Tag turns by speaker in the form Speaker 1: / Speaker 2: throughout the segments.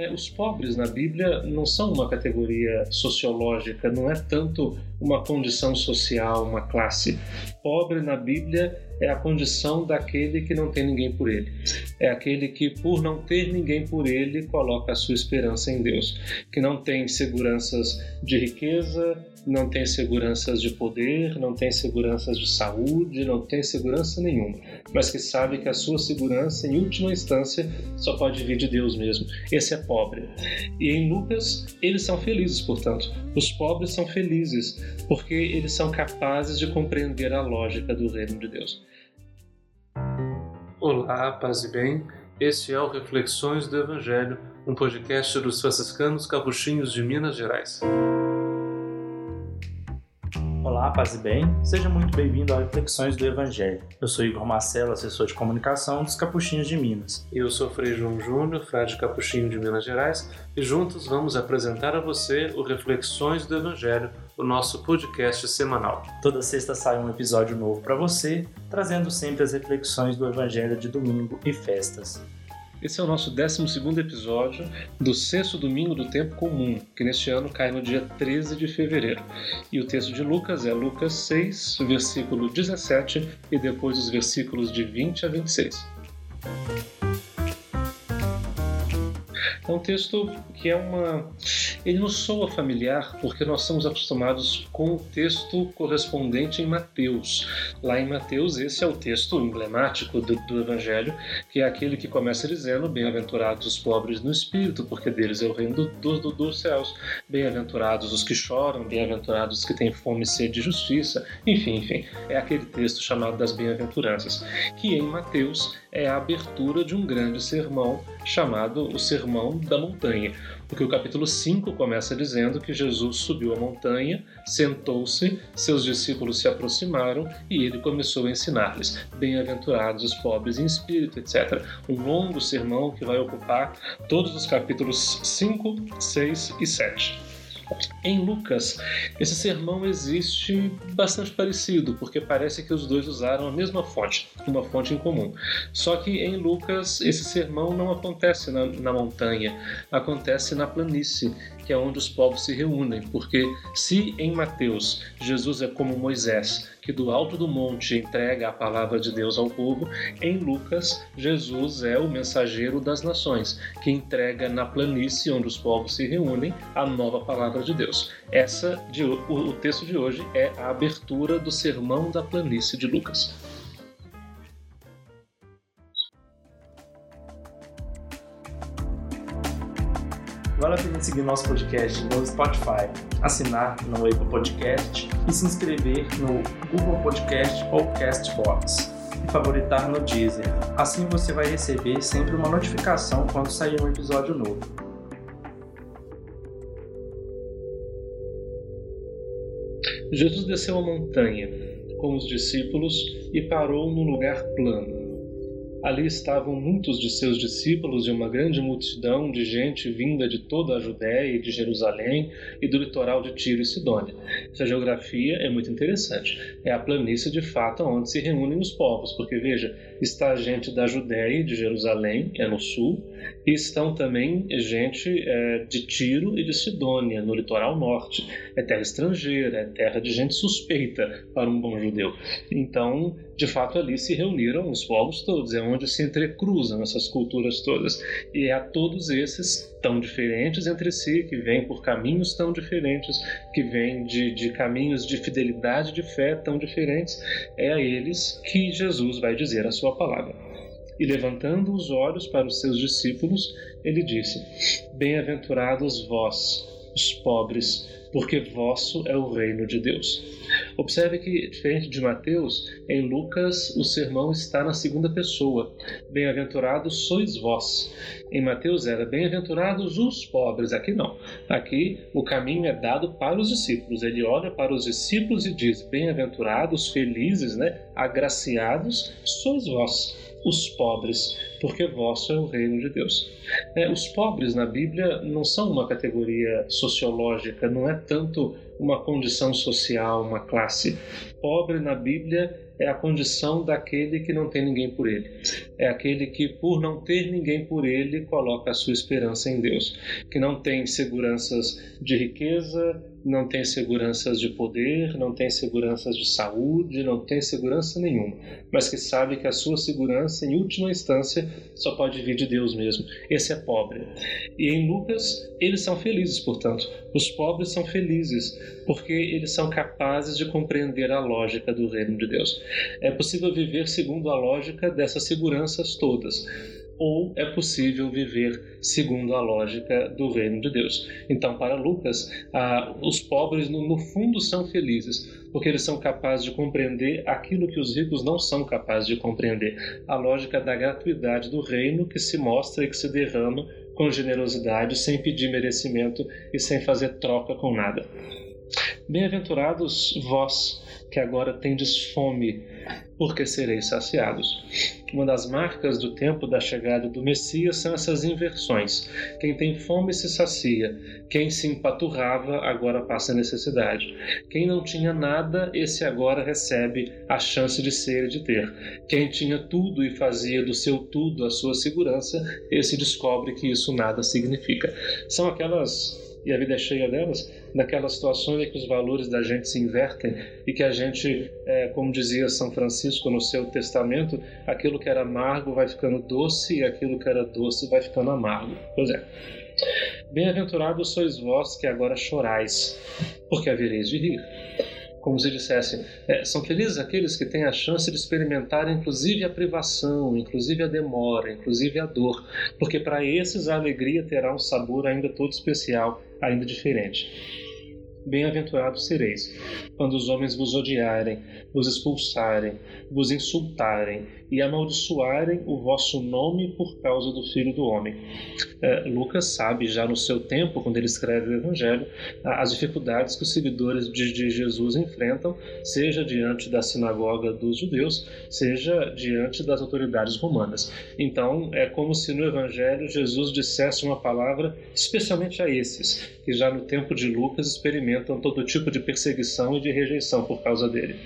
Speaker 1: É, os pobres na Bíblia não são uma categoria sociológica, não é tanto uma condição social, uma classe. Pobre na Bíblia é a condição daquele que não tem ninguém por ele. É aquele que, por não ter ninguém por ele, coloca a sua esperança em Deus. Que não tem seguranças de riqueza, não tem seguranças de poder, não tem seguranças de saúde, não tem segurança nenhuma. Mas que sabe que a sua segurança, em última instância, só pode vir de Deus mesmo. Esse é pobre. E em Lucas, eles são felizes, portanto. Os pobres são felizes porque eles são capazes de compreender a lógica do reino de Deus.
Speaker 2: Olá, paz e bem. Este é o Reflexões do Evangelho, um podcast dos franciscanos capuchinhos de Minas Gerais.
Speaker 3: Olá, paz e bem. Seja muito bem-vindo ao Reflexões do Evangelho. Eu sou Igor Marcelo, assessor de comunicação dos Capuchinhos de Minas.
Speaker 2: Eu sou Frei João Júnior, frade capuchinho de Minas Gerais, e juntos vamos apresentar a você o Reflexões do Evangelho, o nosso podcast semanal.
Speaker 3: Toda sexta sai um episódio novo para você, trazendo sempre as reflexões do Evangelho de domingo e festas.
Speaker 1: Esse é o nosso 12 episódio do sexto domingo do tempo comum, que neste ano cai no dia 13 de fevereiro. E o texto de Lucas é Lucas 6, versículo 17, e depois os versículos de 20 a 26. É um texto que é uma. Ele nos soa familiar porque nós estamos acostumados com o texto correspondente em Mateus. Lá em Mateus, esse é o texto emblemático do, do Evangelho, que é aquele que começa dizendo: Bem-aventurados os pobres no espírito, porque deles é o reino do, do, dos céus. Bem-aventurados os que choram, bem-aventurados os que têm fome e sede de justiça. Enfim, enfim, é aquele texto chamado das bem-aventuranças, que em Mateus é a abertura de um grande sermão chamado o Sermão da Montanha, porque o capítulo 5 começa dizendo que Jesus subiu a montanha, sentou-se, seus discípulos se aproximaram e ele começou a ensinar-lhes: Bem-aventurados os pobres em espírito, etc. Um longo sermão que vai ocupar todos os capítulos 5, 6 e 7. Em Lucas, esse sermão existe bastante parecido, porque parece que os dois usaram a mesma fonte, uma fonte em comum. Só que em Lucas, esse sermão não acontece na, na montanha, acontece na planície, que é onde os povos se reúnem, porque se em Mateus Jesus é como Moisés, que do alto do monte entrega a palavra de Deus ao povo, em Lucas Jesus é o mensageiro das nações, que entrega na planície onde os povos se reúnem a nova palavra de Deus. Essa de, o, o texto de hoje é a abertura do sermão da planície de Lucas.
Speaker 3: Vale a pena seguir nosso podcast no Spotify, assinar no Apple Podcast e se inscrever no Google Podcast ou Castbox e favoritar no Deezer. Assim você vai receber sempre uma notificação quando sair um episódio novo.
Speaker 1: Jesus desceu a montanha com os discípulos e parou num lugar plano Ali estavam muitos de seus discípulos e uma grande multidão de gente vinda de toda a Judéia e de Jerusalém e do litoral de Tiro e Sidônia. Essa geografia é muito interessante. É a planície de fato onde se reúnem os povos, porque veja, está gente da Judéia e de Jerusalém, que é no sul, e estão também gente é, de Tiro e de Sidônia, no litoral norte. É terra estrangeira, é terra de gente suspeita para um bom judeu. Então, de fato, ali se reuniram os povos todos, é onde se entrecruzam essas culturas todas. E é a todos esses tão diferentes entre si, que vêm por caminhos tão diferentes, que vêm de, de caminhos de fidelidade de fé tão diferentes, é a eles que Jesus vai dizer a sua palavra. E levantando os olhos para os seus discípulos, ele disse: Bem-aventurados vós, os pobres, porque vosso é o reino de Deus. Observe que, diferente de Mateus, em Lucas o sermão está na segunda pessoa. Bem-aventurados sois vós. Em Mateus era bem-aventurados os pobres. Aqui não. Aqui o caminho é dado para os discípulos. Ele olha para os discípulos e diz: Bem-aventurados, felizes, né? agraciados sois vós os pobres, porque vosso é o reino de Deus. É, os pobres na Bíblia não são uma categoria sociológica, não é tanto uma condição social, uma classe. Pobre na Bíblia é a condição daquele que não tem ninguém por ele. É aquele que, por não ter ninguém por ele, coloca a sua esperança em Deus, que não tem seguranças de riqueza, não tem seguranças de poder, não tem seguranças de saúde, não tem segurança nenhuma, mas que sabe que a sua segurança, em última instância, só pode vir de Deus mesmo. Esse é pobre. E em Lucas, eles são felizes, portanto. Os pobres são felizes, porque eles são capazes de compreender a lógica do reino de Deus. É possível viver segundo a lógica dessas seguranças todas ou é possível viver segundo a lógica do reino de Deus. Então, para Lucas, ah, os pobres no, no fundo são felizes, porque eles são capazes de compreender aquilo que os ricos não são capazes de compreender a lógica da gratuidade do reino que se mostra e que se derrama com generosidade, sem pedir merecimento e sem fazer troca com nada. Bem-aventurados vós que agora tendes fome, porque sereis saciados. Uma das marcas do tempo da chegada do Messias são essas inversões. Quem tem fome se sacia, quem se empaturrava agora passa necessidade. Quem não tinha nada, esse agora recebe a chance de ser e de ter. Quem tinha tudo e fazia do seu tudo a sua segurança, esse descobre que isso nada significa. São aquelas e a vida é cheia delas, naquelas situações em que os valores da gente se invertem e que a gente, é, como dizia São Francisco no seu testamento, aquilo que era amargo vai ficando doce e aquilo que era doce vai ficando amargo. Pois é. Bem-aventurados sois vós que agora chorais, porque havereis de rir como se dissesse, é, são felizes aqueles que têm a chance de experimentar inclusive a privação, inclusive a demora, inclusive a dor, porque para esses a alegria terá um sabor ainda todo especial, ainda diferente. Bem-aventurados sereis, quando os homens vos odiarem, vos expulsarem, vos insultarem e amaldiçoarem o vosso nome por causa do Filho do Homem. É, Lucas sabe, já no seu tempo, quando ele escreve o Evangelho, as dificuldades que os seguidores de, Jesus enfrentam, seja diante da sinagoga dos judeus, seja diante das autoridades romanas. Então, é como se no Evangelho Jesus dissesse uma palavra especialmente a esses, que já no tempo de Lucas experimentam todo tipo de perseguição e de rejeição por causa dele.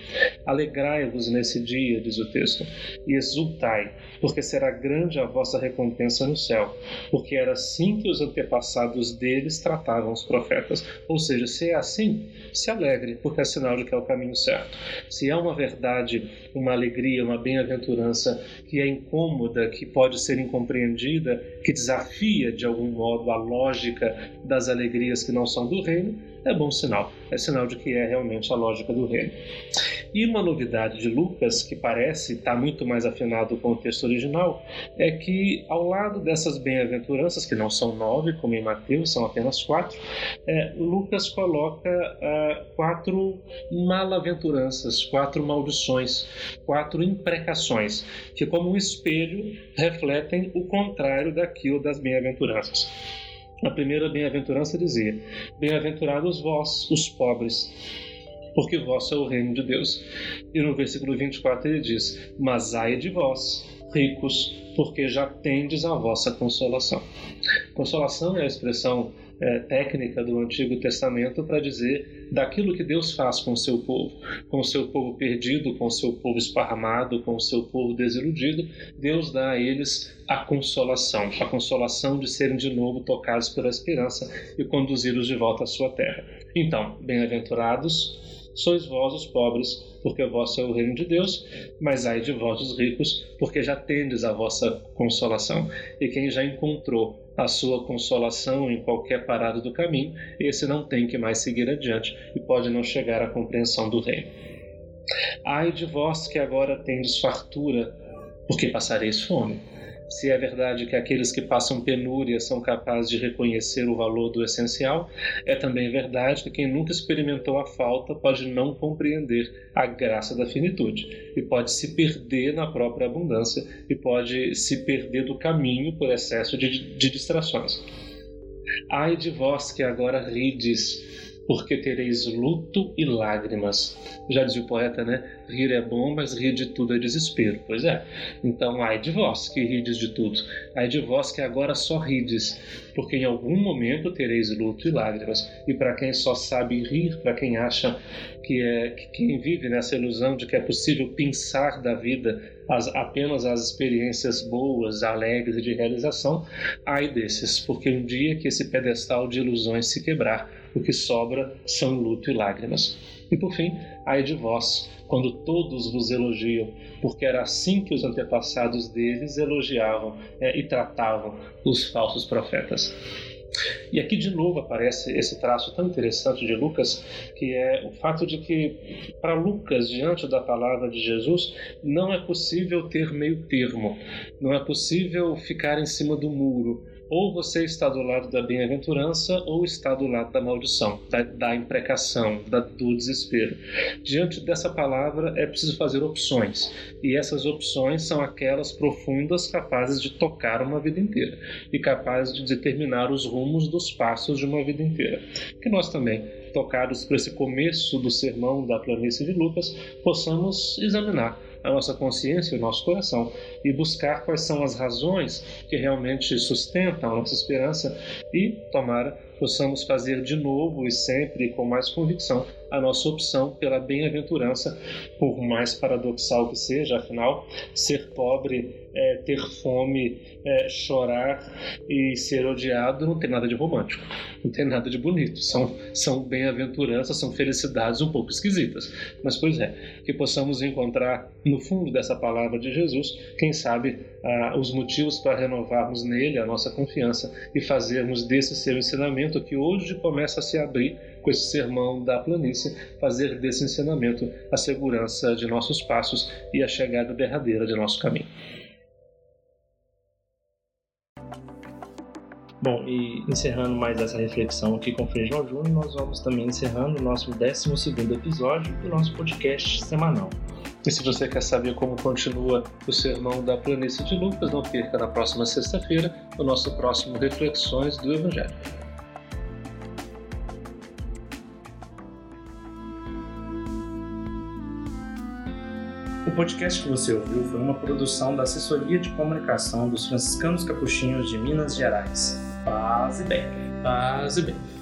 Speaker 1: Alegrai-vos nesse dia, diz o texto, e exultai, porque será grande a vossa recompensa no céu, porque era assim que os antepassados deles tratavam os profetas. Ou seja, se é assim, se alegre, porque é sinal de que é o caminho certo. Se é uma verdade, uma alegria, uma bem-aventurança que é incômoda, que pode ser incompreendida, que desafia de algum modo a lógica das alegrias que não são do reino, é bom sinal. É sinal de que é realmente a lógica do reino. E uma novidade de Lucas, que parece estar muito mais afinado com o texto original, é que ao lado dessas bem-aventuranças, que não são nove, como em Mateus, são apenas quatro, é, Lucas coloca ah, quatro malaventuranças, quatro maldições, quatro imprecações, que, como um espelho, refletem o contrário daquilo das bem-aventuranças. A primeira bem-aventurança dizia: Bem-aventurados vós, os pobres, porque vosso é o reino de Deus. E no versículo 24 ele diz: Mas ai de vós, ricos, porque já tendes a vossa consolação. Consolação é a expressão é, técnica do Antigo Testamento para dizer daquilo que Deus faz com o seu povo, com o seu povo perdido, com o seu povo esparramado, com o seu povo desiludido. Deus dá a eles a consolação, a consolação de serem de novo tocados pela esperança e conduzidos de volta à sua terra. Então, bem-aventurados sois vós os pobres, porque vosso é o reino de Deus, mas ai de vós os ricos, porque já tendes a vossa consolação. E quem já encontrou a sua consolação em qualquer parada do caminho, esse não tem que mais seguir adiante e pode não chegar à compreensão do reino. Ai de vós que agora tendes fartura, porque passareis fome. Se é verdade que aqueles que passam penúria são capazes de reconhecer o valor do essencial, é também verdade que quem nunca experimentou a falta pode não compreender a graça da finitude e pode se perder na própria abundância e pode se perder do caminho por excesso de, de distrações. Ai de vós que agora rides, porque tereis luto e lágrimas. Já dizia o poeta, né? Rir é bom, mas rir de tudo é desespero. Pois é. Então, ai de vós que rides de tudo. Ai de vós que agora só rides, porque em algum momento tereis luto e lágrimas. E para quem só sabe rir, para quem acha que é que quem vive nessa ilusão de que é possível pensar da vida as, apenas as experiências boas, alegres e de realização, ai desses, porque um dia que esse pedestal de ilusões se quebrar, o que sobra são luto e lágrimas. E por fim, ai de vós, quando todos vos elogiam, porque era assim que os antepassados deles elogiavam é, e tratavam os falsos profetas. E aqui de novo aparece esse traço tão interessante de Lucas, que é o fato de que, para Lucas, diante da palavra de Jesus, não é possível ter meio termo, não é possível ficar em cima do muro ou você está do lado da bem-aventurança ou está do lado da maldição, da, da imprecação, da, do desespero. Diante dessa palavra é preciso fazer opções, e essas opções são aquelas profundas capazes de tocar uma vida inteira e capazes de determinar os rumos dos passos de uma vida inteira. Que nós também tocados por esse começo do sermão da planície de Lucas, possamos examinar a nossa consciência e o nosso coração e buscar quais são as razões que realmente sustentam a nossa esperança e, tomara, possamos fazer de novo e sempre com mais convicção a nossa opção pela bem-aventurança, por mais paradoxal que seja, afinal, ser pobre, é, ter fome, é, chorar e ser odiado não tem nada de romântico, não tem nada de bonito. São, são bem-aventuranças, são felicidades um pouco esquisitas. Mas, pois é, que possamos encontrar no fundo dessa palavra de Jesus, quem sabe, ah, os motivos para renovarmos nele a nossa confiança e fazermos desse seu ensinamento que hoje começa a se abrir com esse sermão da planície, fazer desse ensinamento a segurança de nossos passos e a chegada derradeira de nosso caminho.
Speaker 3: Bom, e encerrando mais essa reflexão aqui com o Feijão Júnior, nós vamos também encerrando o nosso 12 episódio do nosso podcast semanal.
Speaker 1: E se você quer saber como continua o sermão da planície de Lucas, não perca na próxima sexta-feira o nosso próximo Reflexões do Evangelho.
Speaker 3: Podcast que você ouviu foi uma produção da Assessoria de Comunicação dos Franciscanos Capuchinhos de Minas Gerais. Paz e bem.
Speaker 1: Paz e bem.